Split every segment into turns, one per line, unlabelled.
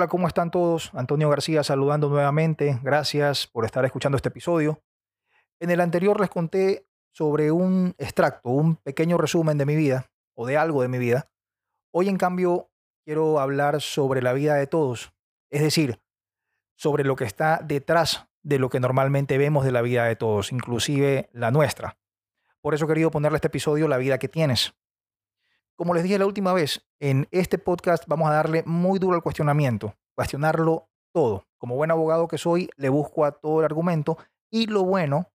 Hola, ¿cómo están todos? Antonio García saludando nuevamente. Gracias por estar escuchando este episodio. En el anterior les conté sobre un extracto, un pequeño resumen de mi vida o de algo de mi vida. Hoy, en cambio, quiero hablar sobre la vida de todos, es decir, sobre lo que está detrás de lo que normalmente vemos de la vida de todos, inclusive la nuestra. Por eso he querido ponerle este episodio La vida que tienes. Como les dije la última vez, en este podcast vamos a darle muy duro al cuestionamiento, cuestionarlo todo. Como buen abogado que soy, le busco a todo el argumento y lo bueno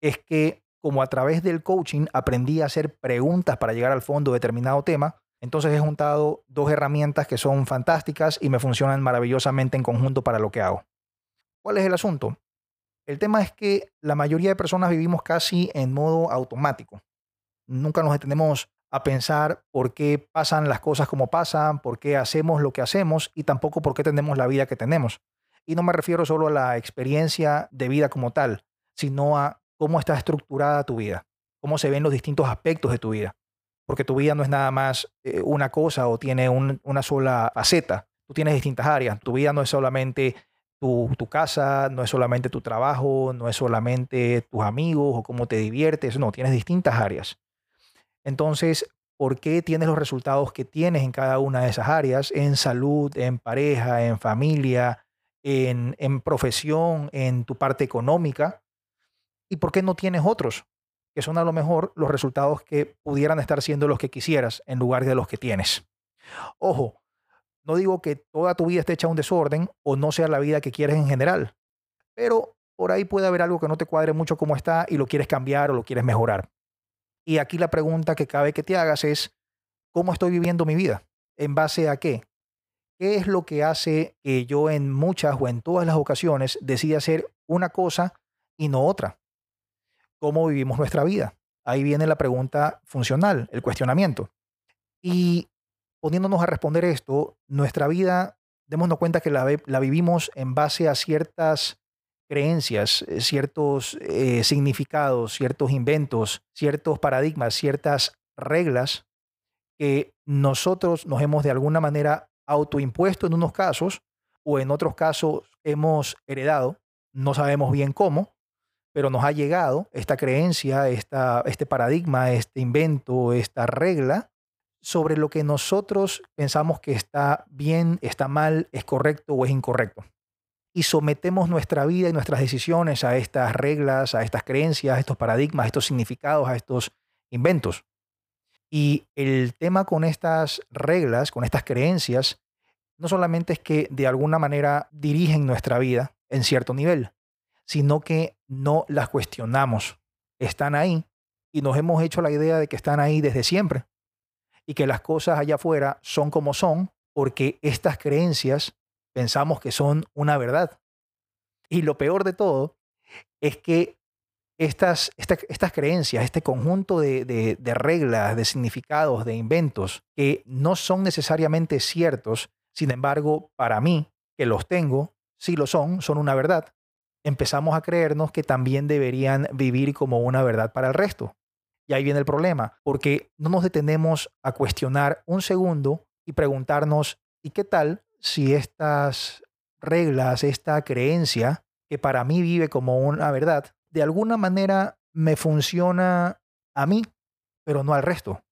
es que como a través del coaching aprendí a hacer preguntas para llegar al fondo de determinado tema, entonces he juntado dos herramientas que son fantásticas y me funcionan maravillosamente en conjunto para lo que hago. ¿Cuál es el asunto? El tema es que la mayoría de personas vivimos casi en modo automático. Nunca nos detenemos a pensar por qué pasan las cosas como pasan, por qué hacemos lo que hacemos y tampoco por qué tenemos la vida que tenemos. Y no me refiero solo a la experiencia de vida como tal, sino a cómo está estructurada tu vida, cómo se ven los distintos aspectos de tu vida. Porque tu vida no es nada más eh, una cosa o tiene una sola faceta. Tú tienes distintas áreas. Tu vida no es solamente tu, tu, casa, no es solamente tu trabajo, no es solamente tus amigos o cómo te diviertes. No, tienes distintas áreas. Entonces, ¿por qué tienes los resultados que tienes en cada una de esas áreas? En salud, en pareja, en familia, en, profesión, en tu parte económica. ¿Y por qué no tienes otros? Que son a lo mejor los resultados que pudieran estar siendo los que quisieras en lugar de los que tienes. Ojo, no digo que toda tu vida esté hecha un desorden o no sea la vida que quieres en general, pero por ahí puede haber algo que no te cuadre mucho como está y lo quieres cambiar o lo quieres mejorar. Y aquí la pregunta que cabe que te hagas es, ¿cómo estoy viviendo mi vida? ¿En base a qué? ¿Qué es lo que hace que yo en muchas o en todas las ocasiones decida hacer una cosa y no otra? ¿Cómo vivimos nuestra vida? Ahí viene la pregunta funcional, el cuestionamiento. Y poniéndonos a responder esto, nuestra vida, démonos cuenta que la, la vivimos en base a ciertas creencias, eh, ciertos eh, significados, ciertos inventos, ciertos paradigmas, ciertas reglas que nosotros nos hemos de alguna manera autoimpuesto en unos casos o en otros casos hemos heredado, no sabemos bien cómo, pero nos ha llegado esta creencia, esta, este paradigma, este invento, esta regla sobre lo que nosotros pensamos que está bien, está mal, es correcto o es incorrecto y sometemos nuestra vida y nuestras decisiones a estas reglas, a estas creencias, a estos paradigmas, a estos significados, a estos inventos. Y el tema con estas reglas, con estas creencias, no solamente es que de alguna manera dirigen nuestra vida en cierto nivel, sino que no las cuestionamos. Están ahí y nos hemos hecho la idea de que están ahí desde siempre y que las cosas allá afuera son como son porque estas creencias pensamos que son una verdad. Y lo peor de todo es que estas, estas creencias, este conjunto de, de, reglas, de significados, de inventos, que no son necesariamente ciertos, sin embargo, para mí, que los tengo, sí lo son, son una verdad, empezamos a creernos que también deberían vivir como una verdad para el resto. Y ahí viene el problema, porque no nos detenemos a cuestionar un segundo y preguntarnos, ¿y qué tal si estas reglas, esta creencia, que para mí vive como una verdad, de alguna manera me funciona a mí, pero no al resto.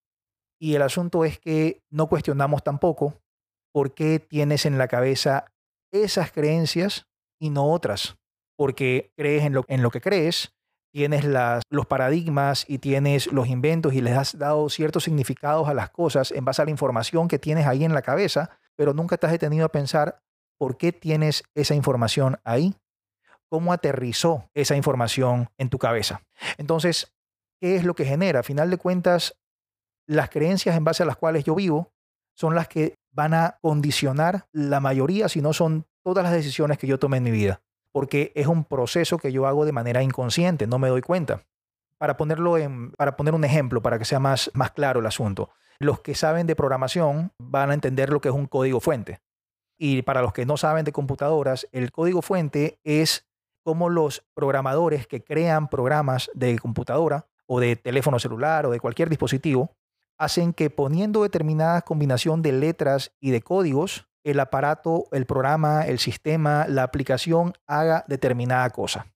Y el asunto es que no cuestionamos tampoco por qué tienes en la cabeza esas creencias y no otras. Porque crees en lo, en lo que crees, tienes las, los paradigmas y tienes los inventos y les has dado ciertos significados a las cosas en base a la información que tienes ahí en la cabeza, pero nunca te has detenido a pensar por qué tienes esa información ahí, cómo aterrizó esa información en tu cabeza. Entonces, ¿qué es lo que genera? A final de cuentas, las creencias en base a las cuales yo vivo son las que van a condicionar la mayoría, si no son todas las decisiones que yo tome en mi vida, porque es un proceso que yo hago de manera inconsciente, no me doy cuenta. Para ponerlo en, para poner un ejemplo, para que sea más, más claro el asunto, los que saben de programación van a entender lo que es un código fuente. Y para los que no saben de computadoras, el código fuente es como los programadores que crean programas de computadora o de teléfono celular o de cualquier dispositivo hacen que poniendo determinada combinación de letras y de códigos el aparato, el programa, el sistema, la aplicación haga determinada cosa.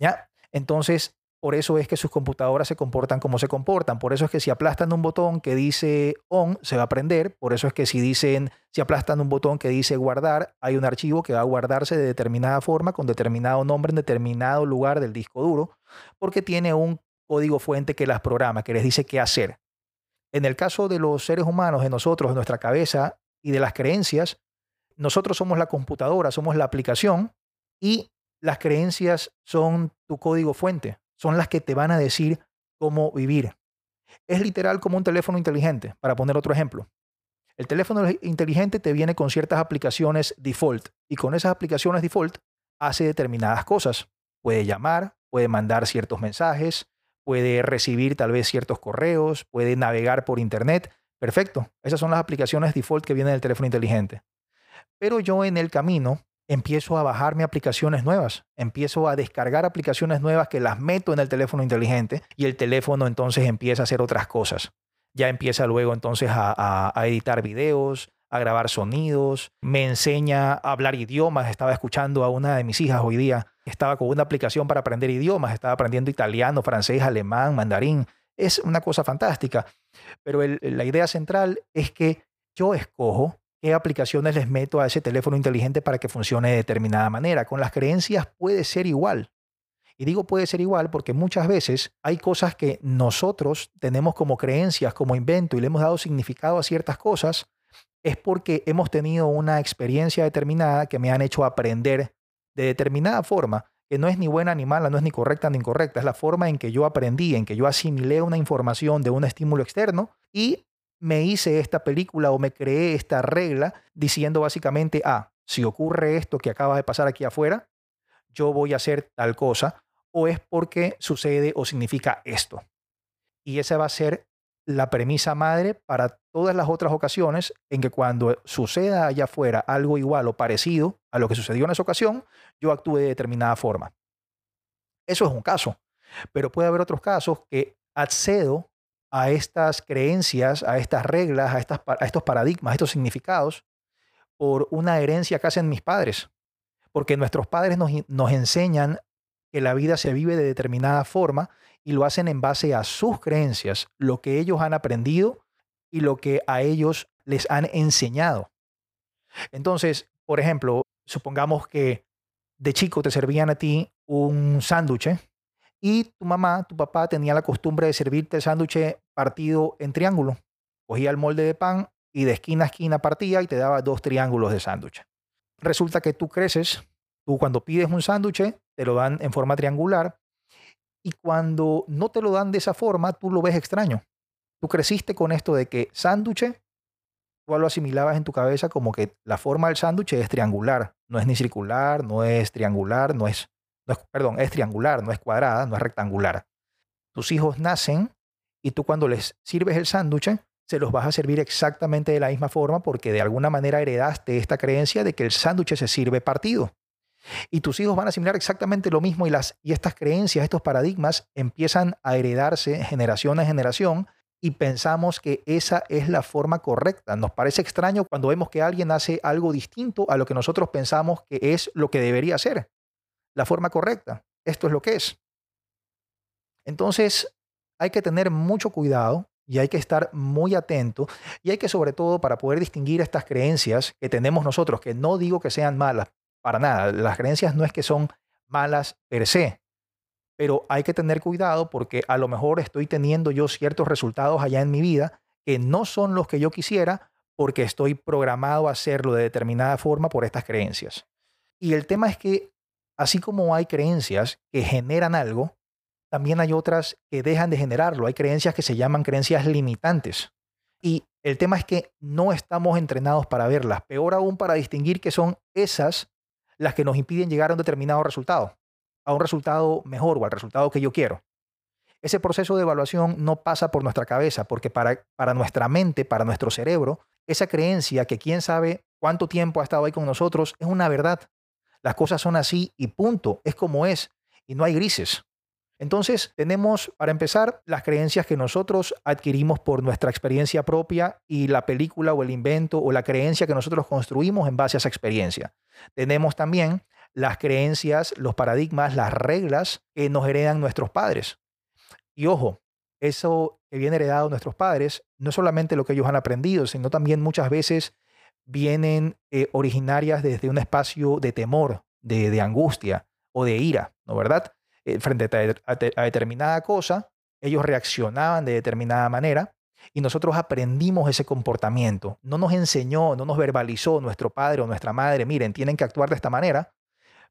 ¿Ya? Entonces, por eso es que sus computadoras se comportan como se comportan. Por eso es que si aplastan un botón que dice on, se va a prender. Por eso es que si dicen, si aplastan un botón que dice guardar, hay un archivo que va a guardarse de determinada forma, con determinado nombre, en determinado lugar del disco duro, porque tiene un código fuente que las programa, que les dice qué hacer. En el caso de los seres humanos, de nosotros, de nuestra cabeza y de las creencias, nosotros somos la computadora, somos la aplicación y las creencias son tu código fuente son las que te van a decir cómo vivir. Es literal como un teléfono inteligente, para poner otro ejemplo. El teléfono inteligente te viene con ciertas aplicaciones default y con esas aplicaciones default hace determinadas cosas. Puede llamar, puede mandar ciertos mensajes, puede recibir tal vez ciertos correos, puede navegar por internet. Perfecto. Esas son las aplicaciones default que vienen del teléfono inteligente. Pero yo en el camino empiezo a bajarme aplicaciones nuevas, empiezo a descargar aplicaciones nuevas que las meto en el teléfono inteligente y el teléfono entonces empieza a hacer otras cosas. Ya empieza luego entonces a, editar videos, a grabar sonidos, me enseña a hablar idiomas. Estaba escuchando a una de mis hijas hoy día, estaba con una aplicación para aprender idiomas, estaba aprendiendo italiano, francés, alemán, mandarín. Es una cosa fantástica. Pero la idea central es que yo escojo qué aplicaciones les meto a ese teléfono inteligente para que funcione de determinada manera. Con las creencias puede ser igual. Y digo puede ser igual porque muchas veces hay cosas que nosotros tenemos como creencias, como invento y le hemos dado significado a ciertas cosas, es porque hemos tenido una experiencia determinada que me han hecho aprender de determinada forma, que no es ni buena ni mala, no es ni correcta ni incorrecta, es la forma en que yo aprendí, en que yo asimilé una información de un estímulo externo y me hice esta película o me creé esta regla diciendo básicamente, ah, si ocurre esto que acaba de pasar aquí afuera, yo voy a hacer tal cosa, o es porque sucede o significa esto. Y esa va a ser la premisa madre para todas las otras ocasiones en que cuando suceda allá afuera algo igual o parecido a lo que sucedió en esa ocasión, yo actúe de determinada forma. Eso es un caso, pero puede haber otros casos que accedo a estas creencias, a estas reglas, a, estos paradigmas, a estos significados, por una herencia que hacen mis padres. Porque nuestros padres nos, nos enseñan que la vida se vive de determinada forma y lo hacen en base a sus creencias, lo que ellos han aprendido y lo que a ellos les han enseñado. Entonces, por ejemplo, supongamos que de chico te servían a ti un sándwich y tu mamá, tu papá tenía la costumbre de servirte el sándwich partido en triángulo. Cogía el molde de pan y de esquina a esquina partía y te daba dos triángulos de sándwich. Resulta que tú creces, tú cuando pides un sándwich te lo dan en forma triangular y cuando no te lo dan de esa forma, tú lo ves extraño. Tú creciste con esto de que sándwich, tú lo asimilabas en tu cabeza como que la forma del sándwich es triangular, no es ni circular, no es triangular, no es perdón, es triangular, no es cuadrada, no es rectangular. Tus hijos nacen y tú cuando les sirves el sándwich, se los vas a servir exactamente de la misma forma porque de alguna manera heredaste esta creencia de que el sándwich se sirve partido. Y tus hijos van a asimilar exactamente lo mismo y, las, y estas creencias, estos paradigmas empiezan a heredarse generación a generación y pensamos que esa es la forma correcta. Nos parece extraño cuando vemos que alguien hace algo distinto a lo que nosotros pensamos que es lo que debería ser la forma correcta. Esto es lo que es. Entonces, hay que tener mucho cuidado y hay que estar muy atento y hay que sobre todo para poder distinguir estas creencias que tenemos nosotros, que no digo que sean malas, para nada, las creencias no es que son malas per se, pero hay que tener cuidado porque a lo mejor estoy teniendo yo ciertos resultados allá en mi vida que no son los que yo quisiera porque estoy programado a hacerlo de determinada forma por estas creencias. Y el tema es que Así como hay creencias que generan algo, también hay otras que dejan de generarlo. Hay creencias que se llaman creencias limitantes. Y el tema es que no estamos entrenados para verlas, peor aún para distinguir que son esas las que nos impiden llegar a un determinado resultado, a un resultado mejor o al resultado que yo quiero. Ese proceso de evaluación no pasa por nuestra cabeza, porque para, para nuestra mente, para nuestro cerebro, esa creencia que quién sabe cuánto tiempo ha estado ahí con nosotros es una verdad. Las cosas son así y punto. Es como es. Y no hay grises. Entonces, tenemos, para empezar, las creencias que nosotros adquirimos por nuestra experiencia propia y la película o el invento o la creencia que nosotros construimos en base a esa experiencia. Tenemos también las creencias, los paradigmas, las reglas que nos heredan nuestros padres. Y ojo, eso que viene heredado de nuestros padres, no solamente lo que ellos han aprendido, sino también muchas veces vienen eh, originarias desde un espacio de temor, de, de angustia o de ira, ¿no verdad? Eh, frente a, determinada cosa, ellos reaccionaban de determinada manera y nosotros aprendimos ese comportamiento. No nos enseñó, no nos verbalizó nuestro padre o nuestra madre, miren, tienen que actuar de esta manera,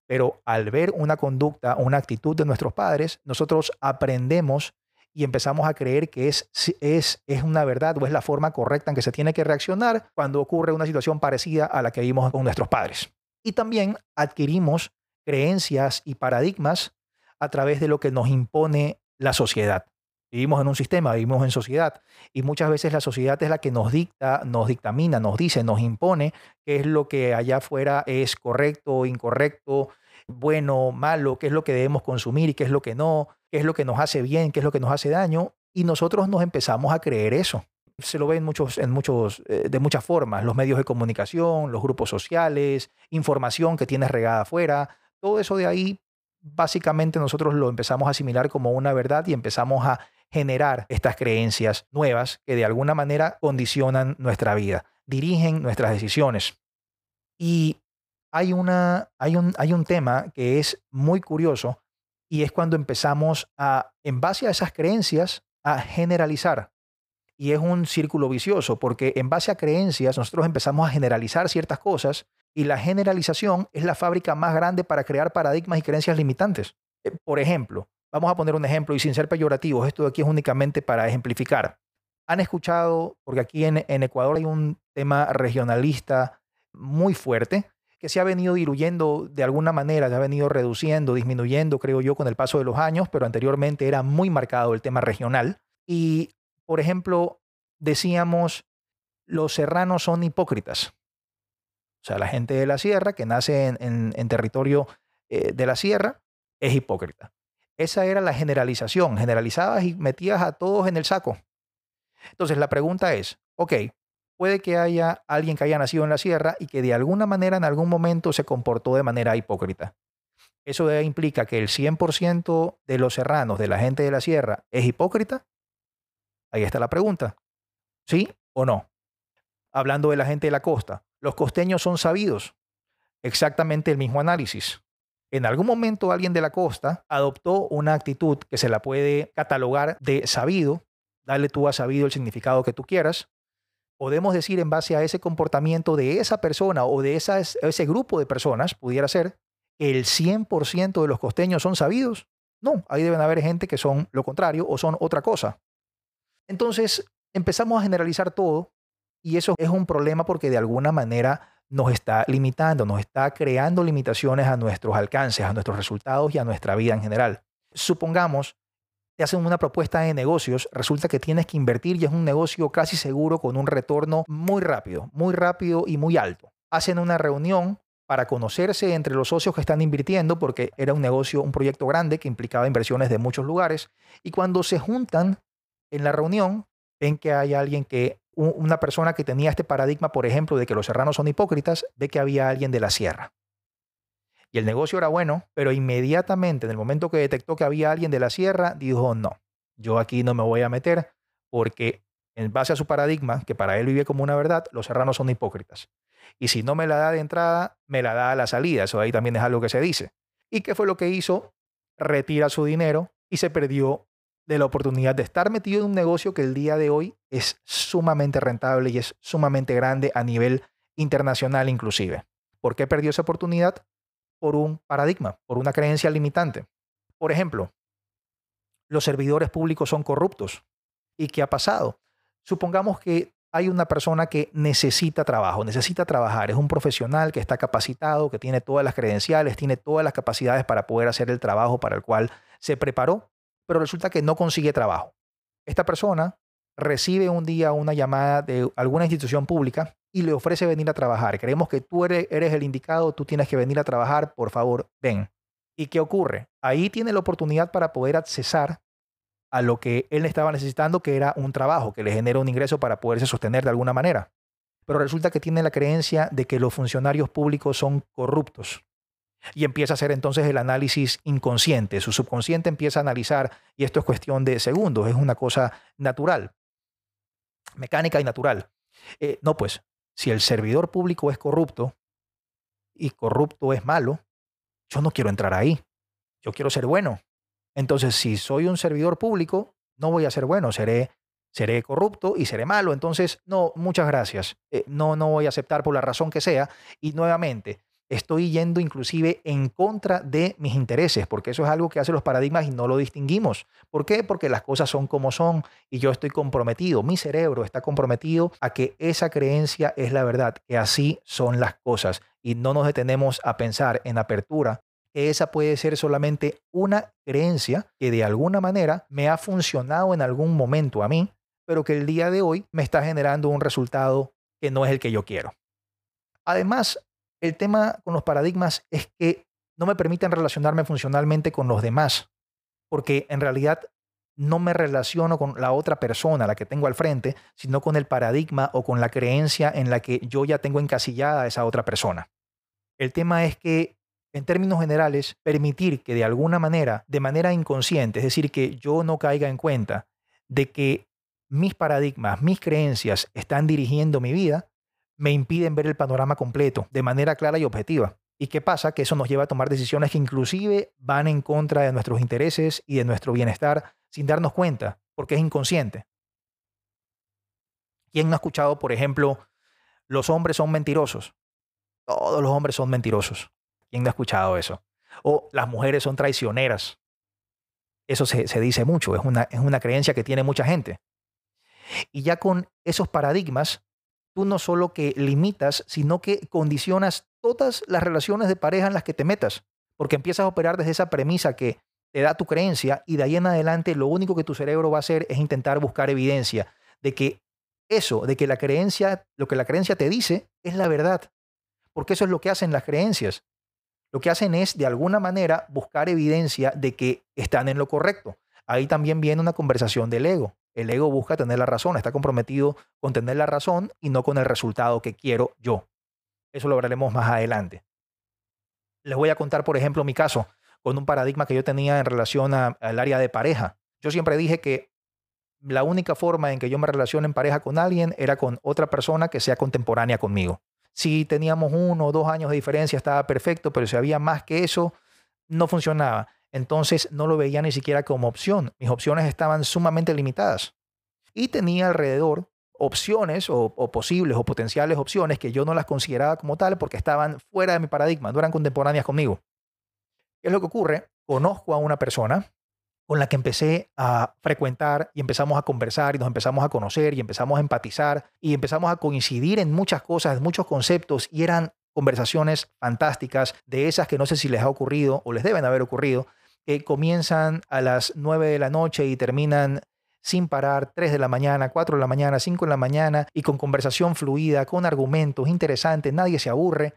pero al ver una conducta, una actitud de nuestros padres, nosotros aprendemos y empezamos a creer que es, es, es una verdad o es la forma correcta en que se tiene que reaccionar cuando ocurre una situación parecida a la que vimos con nuestros padres. Y también adquirimos creencias y paradigmas a través de lo que nos impone la sociedad. Vivimos en un sistema, vivimos en sociedad y muchas veces la sociedad es la que nos dicta, nos dictamina, nos dice, nos impone qué es lo que allá afuera es correcto, incorrecto, bueno, malo, qué es lo que debemos consumir y qué es lo que no, qué es lo que nos hace bien, qué es lo que nos hace daño y nosotros nos empezamos a creer eso. Se lo ve en muchos, en muchos, eh, de muchas formas, los medios de comunicación, los grupos sociales, información que tienes regada afuera, todo eso de ahí básicamente nosotros lo empezamos a asimilar como una verdad y empezamos a generar estas creencias nuevas que de alguna manera condicionan nuestra vida, dirigen nuestras decisiones. Y hay, una, hay, un, hay un tema que es muy curioso y es cuando empezamos a, en base a esas creencias, a generalizar. Y es un círculo vicioso porque en base a creencias nosotros empezamos a generalizar ciertas cosas y la generalización es la fábrica más grande para crear paradigmas y creencias limitantes. Eh, por ejemplo, vamos a poner un ejemplo y sin ser peyorativos, esto de aquí es únicamente para ejemplificar. Han escuchado, porque aquí en, Ecuador hay un tema regionalista muy fuerte que se ha venido diluyendo de alguna manera, se ha venido reduciendo, disminuyendo, creo yo, con el paso de los años, pero anteriormente era muy marcado el tema regional. Y, por ejemplo, decíamos, los serranos son hipócritas. O sea, la gente de la sierra que nace en, territorio eh, de la sierra es hipócrita. Esa era la generalización. Generalizabas y metías a todos en el saco. Entonces la pregunta es, ok, puede que haya alguien que haya nacido en la sierra y que de alguna manera en algún momento se comportó de manera hipócrita. ¿Eso implica que el 100% de los serranos, de la gente de la sierra, es hipócrita? Ahí está la pregunta. ¿Sí o no? Hablando de la gente de la costa, los costeños son sabidos. Exactamente el mismo análisis. En algún momento alguien de la costa adoptó una actitud que se la puede catalogar de sabido, dale tú a sabido el significado que tú quieras. Podemos decir en base a ese comportamiento de esa persona o de ese grupo de personas, pudiera ser, el 100% de los costeños son sabidos. No, ahí deben haber gente que son lo contrario o son otra cosa. Entonces empezamos a generalizar todo y eso es un problema porque de alguna manera nos está limitando, nos está creando limitaciones a nuestros alcances, a nuestros resultados y a nuestra vida en general. Supongamos, te hacen una propuesta de negocios, resulta que tienes que invertir y es un negocio casi seguro con un retorno muy rápido, muy rápido y muy alto. Hacen una reunión para conocerse entre los socios que están invirtiendo, porque era un negocio, un proyecto grande que implicaba inversiones de muchos lugares, y cuando se juntan en la reunión, ven que hay alguien que una persona que tenía este paradigma, por ejemplo, de que los serranos son hipócritas, ve que había alguien de la sierra. Y el negocio era bueno, pero inmediatamente, en el momento que detectó que había alguien de la sierra, dijo, no, yo aquí no me voy a meter porque en base a su paradigma, que para él vive como una verdad, los serranos son hipócritas. Y si no me la da de entrada, me la da a la salida. Eso ahí también es algo que se dice. ¿Y qué fue lo que hizo? Retira su dinero y se perdió de la oportunidad de estar metido en un negocio que el día de hoy es sumamente rentable y es sumamente grande a nivel internacional inclusive. ¿Por qué perdió esa oportunidad? Por un paradigma, por una creencia limitante. Por ejemplo, los servidores públicos son corruptos. ¿Y qué ha pasado? Supongamos que hay una persona que necesita trabajo, necesita trabajar, es un profesional que está capacitado, que tiene todas las credenciales, tiene todas las capacidades para poder hacer el trabajo para el cual se preparó, pero resulta que no consigue trabajo. Esta persona recibe un día una llamada de alguna institución pública y le ofrece venir a trabajar. Creemos que tú eres, el indicado, tú tienes que venir a trabajar, por favor, ven. ¿Y qué ocurre? Ahí tiene la oportunidad para poder accesar a lo que él estaba necesitando, que era un trabajo que le genera un ingreso para poderse sostener de alguna manera. Pero resulta que tiene la creencia de que los funcionarios públicos son corruptos. Y empieza a hacer entonces el análisis inconsciente. Su subconsciente empieza a analizar, y esto es cuestión de segundos, es una cosa natural, mecánica y natural. Eh, no, pues, si el servidor público es corrupto y corrupto es malo, yo no quiero entrar ahí. Yo quiero ser bueno. Entonces, si soy un servidor público, no voy a ser bueno, seré, seré corrupto y seré malo. Entonces, no, muchas gracias. Eh, no, no voy a aceptar por la razón que sea. Y nuevamente, estoy yendo inclusive en contra de mis intereses, porque eso es algo que hacen los paradigmas y no lo distinguimos. ¿Por qué? Porque las cosas son como son y yo estoy comprometido, mi cerebro está comprometido a que esa creencia es la verdad, que así son las cosas y no nos detenemos a pensar en apertura esa puede ser solamente una creencia que de alguna manera me ha funcionado en algún momento a mí, pero que el día de hoy me está generando un resultado que no es el que yo quiero. Además, el tema con los paradigmas es que no me permiten relacionarme funcionalmente con los demás, porque en realidad no me relaciono con la otra persona, la que tengo al frente, sino con el paradigma o con la creencia en la que yo ya tengo encasillada a esa otra persona. El tema es que, en términos generales, permitir que de alguna manera, de manera inconsciente, es decir, que yo no caiga en cuenta de que mis paradigmas, mis creencias están dirigiendo mi vida, me impiden ver el panorama completo de manera clara y objetiva. ¿Y qué pasa? Que eso nos lleva a tomar decisiones que inclusive van en contra de nuestros intereses y de nuestro bienestar sin darnos cuenta, porque es inconsciente. ¿Quién no ha escuchado, por ejemplo, los hombres son mentirosos? Todos los hombres son mentirosos. ¿Quién no ha escuchado eso? O las mujeres son traicioneras. Eso se, dice mucho, es una, es una creencia que tiene mucha gente. Y ya con esos paradigmas tú no solo que limitas, sino que condicionas todas las relaciones de pareja en las que te metas, porque empiezas a operar desde esa premisa que te da tu creencia y de ahí en adelante lo único que tu cerebro va a hacer es intentar buscar evidencia de que eso, de que la creencia, lo que la creencia te dice es la verdad, porque eso es lo que hacen las creencias. Lo que hacen es, de alguna manera, buscar evidencia de que están en lo correcto. Ahí también viene una conversación del ego. El ego busca tener la razón, está comprometido con tener la razón y no con el resultado que quiero yo. Eso lo hablaremos más adelante. Les voy a contar, por ejemplo, mi caso con un paradigma que yo tenía en relación al área de pareja. Yo siempre dije que la única forma en que yo me relacione en pareja con alguien era con otra persona que sea contemporánea conmigo. Si teníamos uno o dos años de diferencia estaba perfecto, pero si había más que eso, no funcionaba entonces no lo veía ni siquiera como opción. Mis opciones estaban sumamente limitadas. Y tenía alrededor opciones o, posibles o potenciales opciones que yo no las consideraba como tal porque estaban fuera de mi paradigma, no eran contemporáneas conmigo. ¿Qué es lo que ocurre? Conozco a una persona con la que empecé a frecuentar y empezamos a conversar y nos empezamos a conocer y empezamos a empatizar y empezamos a coincidir en muchas cosas, en muchos conceptos y eran conversaciones fantásticas de esas que no sé si les ha ocurrido o les deben haber ocurrido, que comienzan a las 9 de la noche y terminan sin parar, 3 de la mañana, 4 de la mañana, 5 de la mañana, y con conversación fluida, con argumentos interesantes, nadie se aburre,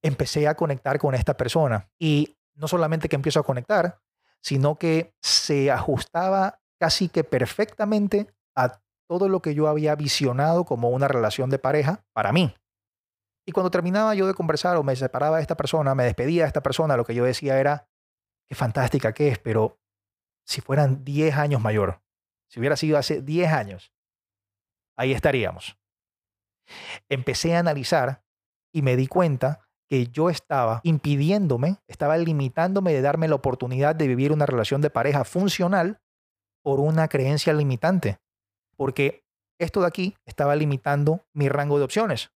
empecé a conectar con esta persona. Y no solamente que empiezo a conectar, sino que se ajustaba casi que perfectamente a todo lo que yo había visionado como una relación de pareja para mí. Y cuando terminaba yo de conversar o me separaba de esta persona, me despedía de esta persona, lo que yo decía era, qué fantástica que es, pero si fueran 10 años mayor, si hubiera sido hace 10 años, ahí estaríamos. Empecé a analizar y me di cuenta que yo estaba impidiéndome, estaba limitándome de darme la oportunidad de vivir una relación de pareja funcional por una creencia limitante. Porque esto de aquí estaba limitando mi rango de opciones.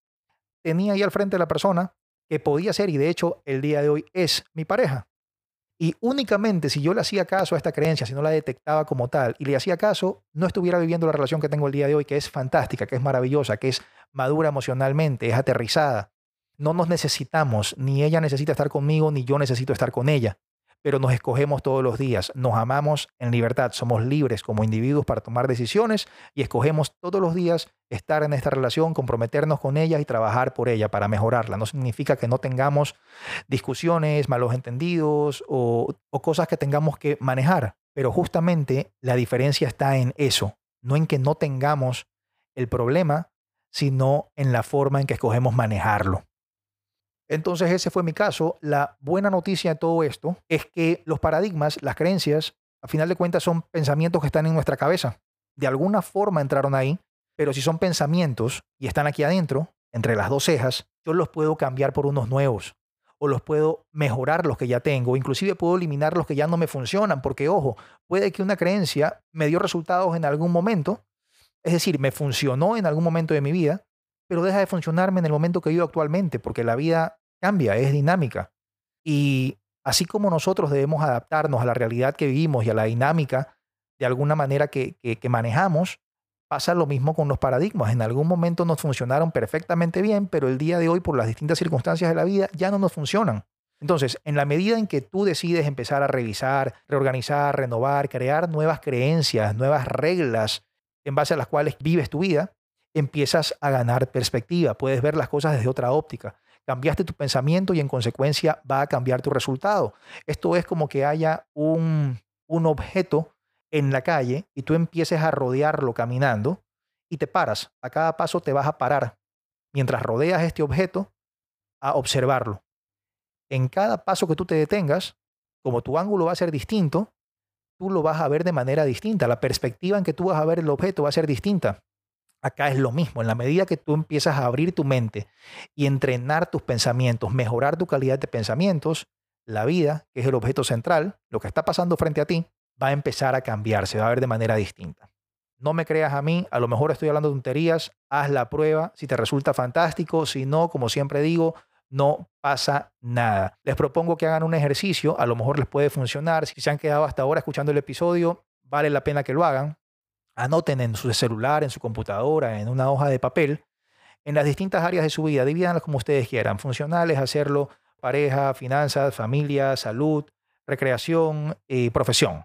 Tenía ahí al frente la persona que podía ser y de hecho el día de hoy es mi pareja. Y únicamente si yo le hacía caso a esta creencia, si no la detectaba como tal y le hacía caso, no estuviera viviendo la relación que tengo el día de hoy, que es fantástica, que es maravillosa, que es madura emocionalmente, es aterrizada. No nos necesitamos, ni ella necesita estar conmigo, ni yo necesito estar con ella. Pero nos escogemos todos los días, nos amamos en libertad, somos libres como individuos para tomar decisiones y escogemos todos los días estar en esta relación, comprometernos con ella y trabajar por ella para mejorarla. No significa que no tengamos discusiones, malos entendidos o, cosas que tengamos que manejar, pero justamente la diferencia está en eso, no en que no tengamos el problema, sino en la forma en que escogemos manejarlo. Entonces ese fue mi caso. La buena noticia de todo esto es que los paradigmas, las creencias, a final de cuentas son pensamientos que están en nuestra cabeza. De alguna forma entraron ahí, pero si son pensamientos y están aquí adentro, entre las dos cejas, yo los puedo cambiar por unos nuevos o los puedo mejorar los que ya tengo, inclusive puedo eliminar los que ya no me funcionan, porque ojo, puede que una creencia me dio resultados en algún momento, es decir, me funcionó en algún momento de mi vida, pero deja de funcionarme en el momento que vivo actualmente, porque la vida cambia, es dinámica. Y así como nosotros debemos adaptarnos a la realidad que vivimos y a la dinámica de alguna manera que, que, manejamos, pasa lo mismo con los paradigmas. En algún momento nos funcionaron perfectamente bien, pero el día de hoy, por las distintas circunstancias de la vida, ya no nos funcionan. Entonces, en la medida en que tú decides empezar a revisar, reorganizar, renovar, crear nuevas creencias, nuevas reglas en base a las cuales vives tu vida, empiezas a ganar perspectiva, puedes ver las cosas desde otra óptica. Cambiaste tu pensamiento y en consecuencia va a cambiar tu resultado. Esto es como que haya un, un objeto en la calle y tú empieces a rodearlo caminando y te paras. A cada paso te vas a parar mientras rodeas este objeto a observarlo. En cada paso que tú te detengas, como tu ángulo va a ser distinto, tú lo vas a ver de manera distinta. La perspectiva en que tú vas a ver el objeto va a ser distinta. Acá es lo mismo, en la medida que tú empiezas a abrir tu mente y entrenar tus pensamientos, mejorar tu calidad de pensamientos, la vida, que es el objeto central, lo que está pasando frente a ti, va a empezar a cambiar, se va a ver de manera distinta. No me creas a mí, a lo mejor estoy hablando de tonterías, haz la prueba, si te resulta fantástico, si no, como siempre digo, no pasa nada. Les propongo que hagan un ejercicio, a lo mejor les puede funcionar, si se han quedado hasta ahora escuchando el episodio, vale la pena que lo hagan anoten en su celular, en su computadora, en una hoja de papel, en las distintas áreas de su vida, divídanlas como ustedes quieran, funcionales, hacerlo, pareja, finanzas, familia, salud, recreación y profesión.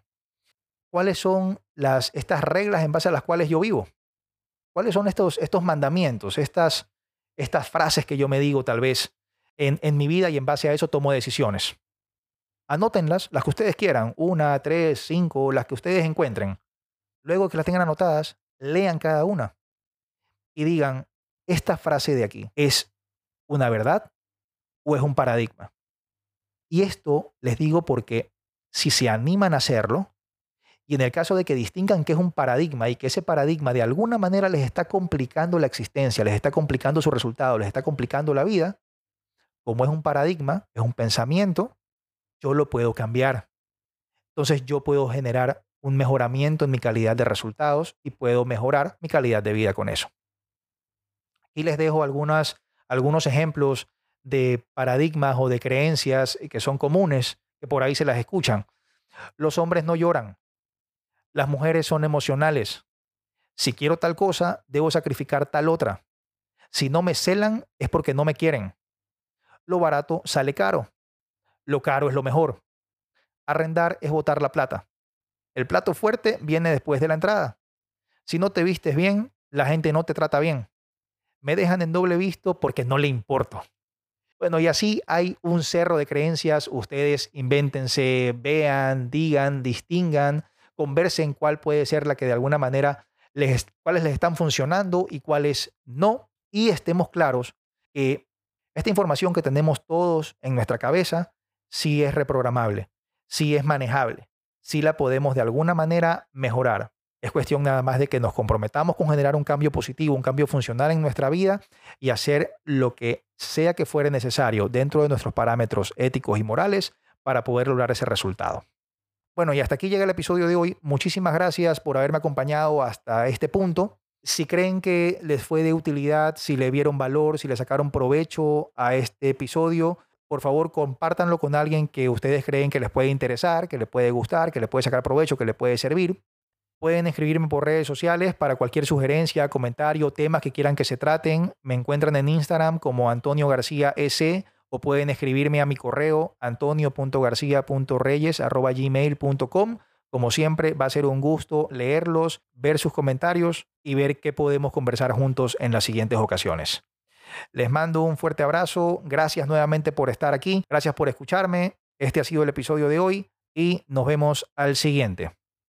¿Cuáles son las, estas reglas en base a las cuales yo vivo? ¿Cuáles son estos, estos mandamientos, estas, estas frases que yo me digo tal vez en, en mi vida y en base a eso tomo decisiones? Anótenlas, las que ustedes quieran, una, tres, cinco, las que ustedes encuentren. Luego que las tengan anotadas, lean cada una y digan, esta frase de aquí es una verdad o es un paradigma. Y esto les digo porque si se animan a hacerlo, y en el caso de que distingan que es un paradigma y que ese paradigma de alguna manera les está complicando la existencia, les está complicando su resultado, les está complicando la vida, como es un paradigma, es un pensamiento, yo lo puedo cambiar. Entonces yo puedo generar un mejoramiento en mi calidad de resultados y puedo mejorar mi calidad de vida con eso. Aquí les dejo algunos ejemplos de paradigmas o de creencias que son comunes, que por ahí se las escuchan. Los hombres no lloran. Las mujeres son emocionales. Si quiero tal cosa, debo sacrificar tal otra. Si no me celan, es porque no me quieren. Lo barato sale caro. Lo caro es lo mejor. Arrendar es botar la plata. El plato fuerte viene después de la entrada. Si no te vistes bien, la gente no te trata bien. Me dejan en doble visto porque no le importo. Bueno, y así hay un cerro de creencias. Ustedes invéntense, vean, digan, distingan, conversen cuál puede ser la que de alguna manera les, cuáles les están funcionando y cuáles no. Y estemos claros que esta información que tenemos todos en nuestra cabeza sí es reprogramable, sí es manejable si la podemos de alguna manera mejorar. Es cuestión nada más de que nos comprometamos con generar un cambio positivo, un cambio funcional en nuestra vida y hacer lo que sea que fuere necesario dentro de nuestros parámetros éticos y morales para poder lograr ese resultado. Bueno, y hasta aquí llega el episodio de hoy. Muchísimas gracias por haberme acompañado hasta este punto. Si creen que les fue de utilidad, si le vieron valor, si le sacaron provecho a este episodio, por favor compártanlo con alguien que ustedes creen que les puede interesar, que les puede gustar, que les puede sacar provecho, que les puede servir. Pueden escribirme por redes sociales para cualquier sugerencia, comentario, temas que quieran que se traten. Me encuentran en Instagram como Antonio García S o pueden escribirme a mi correo antonio.garcia.reyes.gmail.com. Como siempre, va a ser un gusto leerlos, ver sus comentarios y ver qué podemos conversar juntos en las siguientes ocasiones. Les mando un fuerte abrazo, gracias nuevamente por estar aquí, gracias por escucharme. Este ha sido el episodio de hoy y nos vemos al siguiente.